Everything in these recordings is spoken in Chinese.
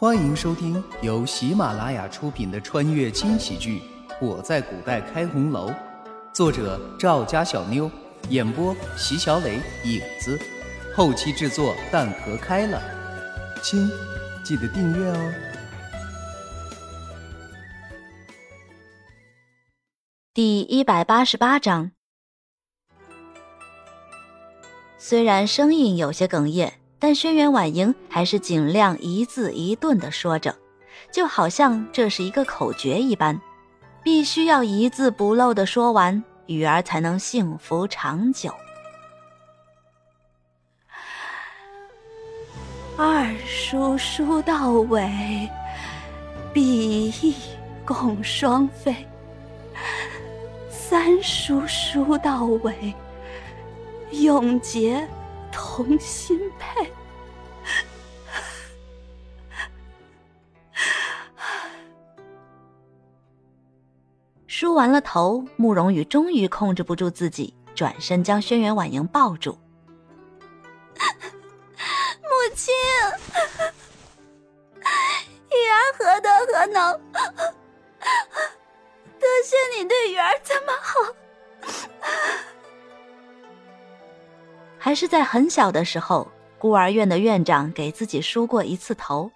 欢迎收听由喜马拉雅出品的穿越轻喜剧《我在古代开红楼》，作者赵家小妞，演播席小磊、影子，后期制作蛋壳开了。亲，记得订阅哦。第一百八十八章，虽然声音有些哽咽。但轩辕婉莹还是尽量一字一顿地说着，就好像这是一个口诀一般，必须要一字不漏地说完，雨儿才能幸福长久。二叔叔到尾，比翼共双飞；三叔叔到尾，永结。同心配。梳完了头，慕容羽终于控制不住自己，转身将轩辕婉莹抱住。母亲，雨儿何德何能？得谢你对雨儿这么好。还是在很小的时候，孤儿院的院长给自己梳过一次头，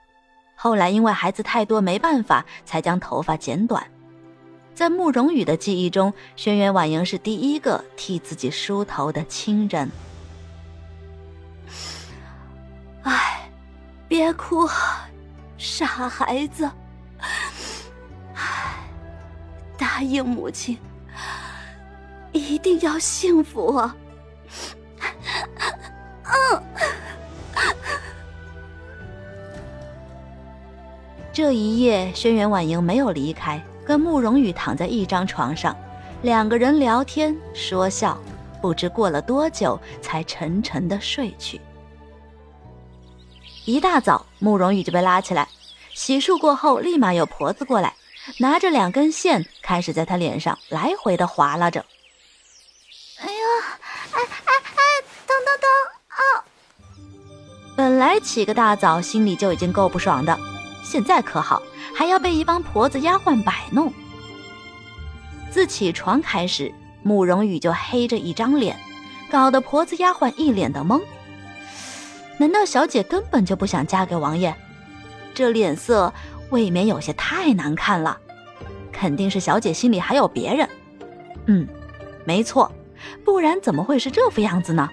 后来因为孩子太多没办法，才将头发剪短。在慕容羽的记忆中，轩辕婉莹是第一个替自己梳头的亲人。哎，别哭，傻孩子。哎，答应母亲，一定要幸福啊！这一夜，轩辕婉莹没有离开，跟慕容羽躺在一张床上，两个人聊天说笑，不知过了多久，才沉沉的睡去。一大早，慕容羽就被拉起来，洗漱过后，立马有婆子过来，拿着两根线，开始在他脸上来回的划拉着。哎呦，哎哎哎，疼疼疼！啊本来起个大早心里就已经够不爽的，现在可好，还要被一帮婆子丫鬟摆弄。自起床开始，慕容羽就黑着一张脸，搞得婆子丫鬟一脸的懵。难道小姐根本就不想嫁给王爷？这脸色未免有些太难看了。肯定是小姐心里还有别人。嗯，没错，不然怎么会是这副样子呢？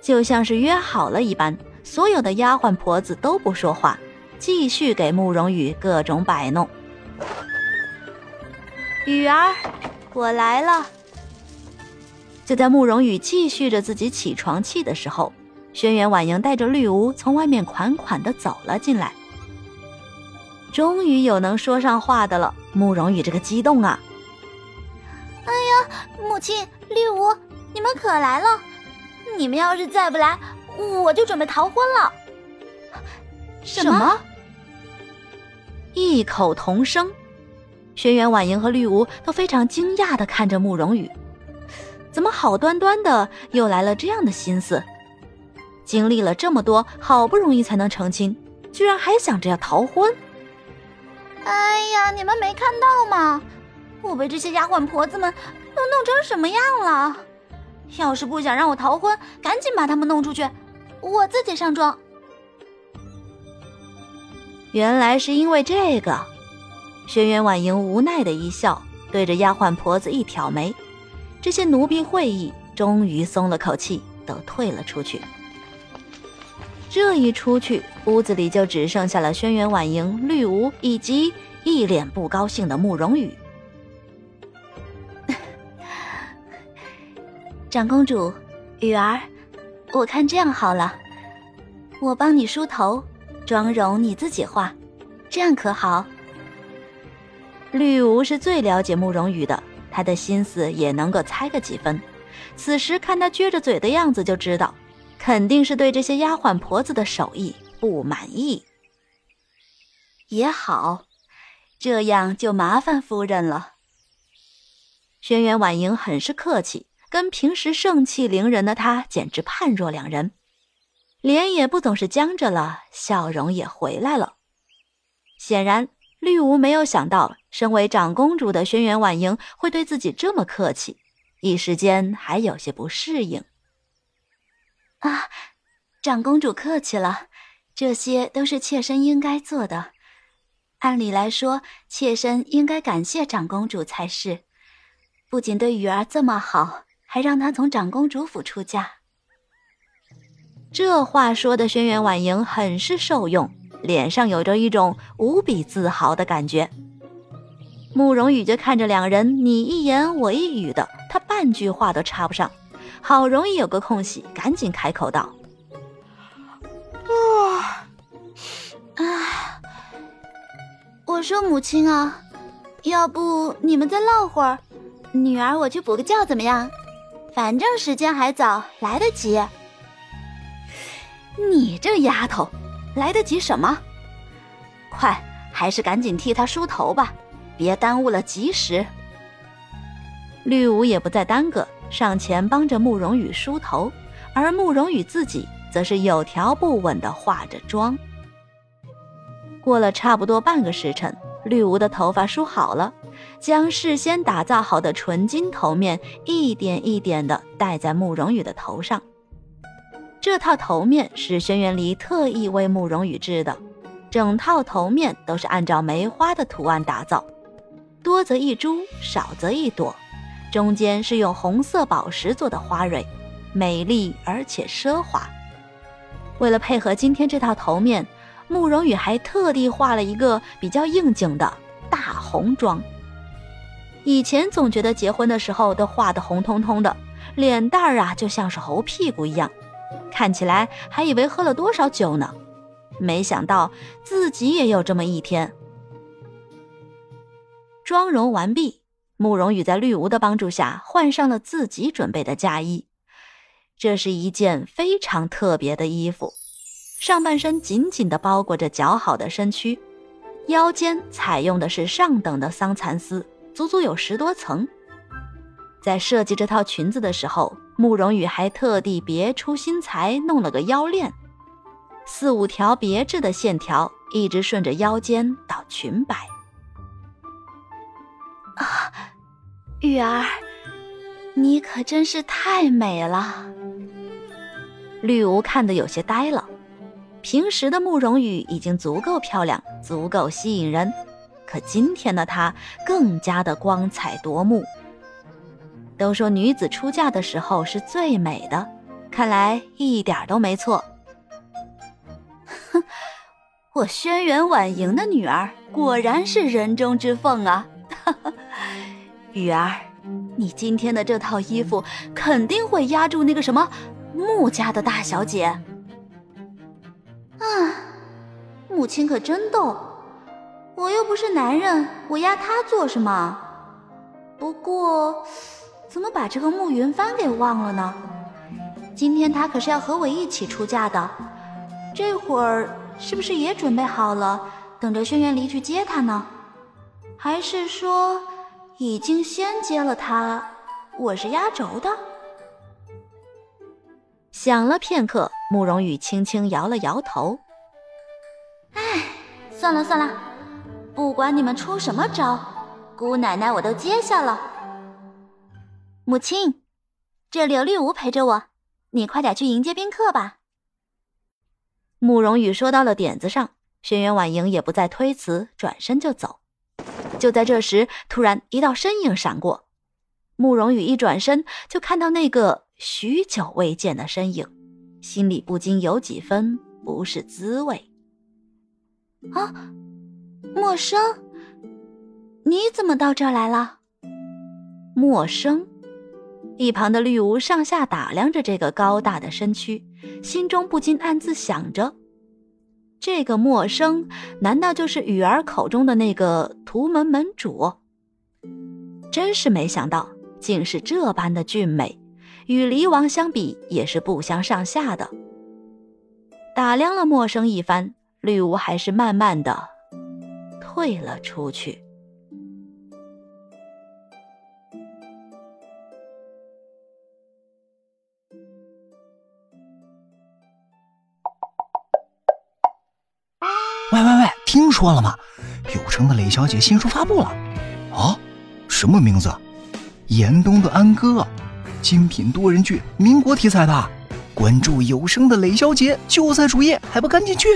就像是约好了一般，所有的丫鬟婆子都不说话，继续给慕容羽各种摆弄。雨儿，我来了。就在慕容羽继续着自己起床气的时候，轩辕婉莹带着绿芜从外面款款的走了进来。终于有能说上话的了，慕容羽这个激动啊！哎呀，母亲，绿芜，你们可来了。你们要是再不来，我就准备逃婚了。什么？异口同声，轩辕婉莹和绿芜都非常惊讶的看着慕容羽，怎么好端端的又来了这样的心思？经历了这么多，好不容易才能成亲，居然还想着要逃婚？哎呀，你们没看到吗？我被这些丫鬟婆子们都弄成什么样了？要是不想让我逃婚，赶紧把他们弄出去，我自己上妆。原来是因为这个，轩辕婉莹无奈的一笑，对着丫鬟婆子一挑眉，这些奴婢会意，终于松了口气，都退了出去。这一出去，屋子里就只剩下了轩辕婉莹、绿芜以及一脸不高兴的慕容羽。长公主，雨儿，我看这样好了，我帮你梳头，妆容你自己画，这样可好？绿芜是最了解慕容羽的，他的心思也能够猜个几分。此时看他撅着嘴的样子，就知道肯定是对这些丫鬟婆子的手艺不满意。也好，这样就麻烦夫人了。轩辕婉莹很是客气。跟平时盛气凌人的他简直判若两人。脸也不总是僵着了，笑容也回来了。显然，绿芜没有想到，身为长公主的轩辕婉莹会对自己这么客气，一时间还有些不适应。啊，长公主客气了，这些都是妾身应该做的。按理来说，妾身应该感谢长公主才是，不仅对雨儿这么好，还让她从长公主府出嫁。这话说的，轩辕婉莹很是受用，脸上有着一种无比自豪的感觉。慕容羽就看着两人你一言我一语的，他半句话都插不上，好容易有个空隙，赶紧开口道：“啊，啊，我说母亲啊，要不你们再唠会儿，女儿我去补个觉怎么样？反正时间还早，来得及。”你这丫头，来得及什么？快，还是赶紧替她梳头吧，别耽误了吉时。绿芜也不再耽搁，上前帮着慕容羽梳头，而慕容羽自己则是有条不紊地化着妆。过了差不多半个时辰，绿芜的头发梳好了，将事先打造好的纯金头面一点一点地戴在慕容羽的头上。这套头面是轩辕离特意为慕容羽制的，整套头面都是按照梅花的图案打造，多则一株，少则一朵，中间是用红色宝石做的花蕊，美丽而且奢华。为了配合今天这套头面，慕容羽还特地画了一个比较应景的大红妆。以前总觉得结婚的时候都画的红彤彤的，脸蛋儿啊就像是猴屁股一样。看起来还以为喝了多少酒呢，没想到自己也有这么一天。妆容完毕，慕容羽在绿芜的帮助下换上了自己准备的嫁衣。这是一件非常特别的衣服，上半身紧紧地包裹着姣好的身躯，腰间采用的是上等的桑蚕丝，足足有十多层。在设计这套裙子的时候。慕容羽还特地别出心裁，弄了个腰链，四五条别致的线条一直顺着腰间到裙摆。啊，玉儿，你可真是太美了！绿芜看得有些呆了。平时的慕容羽已经足够漂亮，足够吸引人，可今天的她更加的光彩夺目。都说女子出嫁的时候是最美的，看来一点都没错。哼，我轩辕婉莹的女儿果然是人中之凤啊！雨儿，你今天的这套衣服肯定会压住那个什么穆家的大小姐。啊，母亲可真逗，我又不是男人，我压她做什么？不过。怎么把这个慕云帆给忘了呢？今天他可是要和我一起出嫁的，这会儿是不是也准备好了，等着轩辕离去接他呢？还是说已经先接了他，我是压轴的？想了片刻，慕容羽轻轻摇了摇头。唉，算了算了，不管你们出什么招，姑奶奶我都接下了。母亲，这里有绿芜陪着我，你快点去迎接宾客吧。慕容羽说到了点子上，轩辕婉莹也不再推辞，转身就走。就在这时，突然一道身影闪过，慕容羽一转身就看到那个许久未见的身影，心里不禁有几分不是滋味。啊，陌生，你怎么到这儿来了？陌生。一旁的绿芜上下打量着这个高大的身躯，心中不禁暗自想着：这个陌生，难道就是雨儿口中的那个屠门门主？真是没想到，竟是这般的俊美，与离王相比也是不相上下的。打量了陌生一番，绿芜还是慢慢的退了出去。错了吗？有声的雷小姐新书发布了。啊，什么名字？严冬的安哥，精品多人剧，民国题材的。关注有声的雷小姐就在主页，还不赶紧去！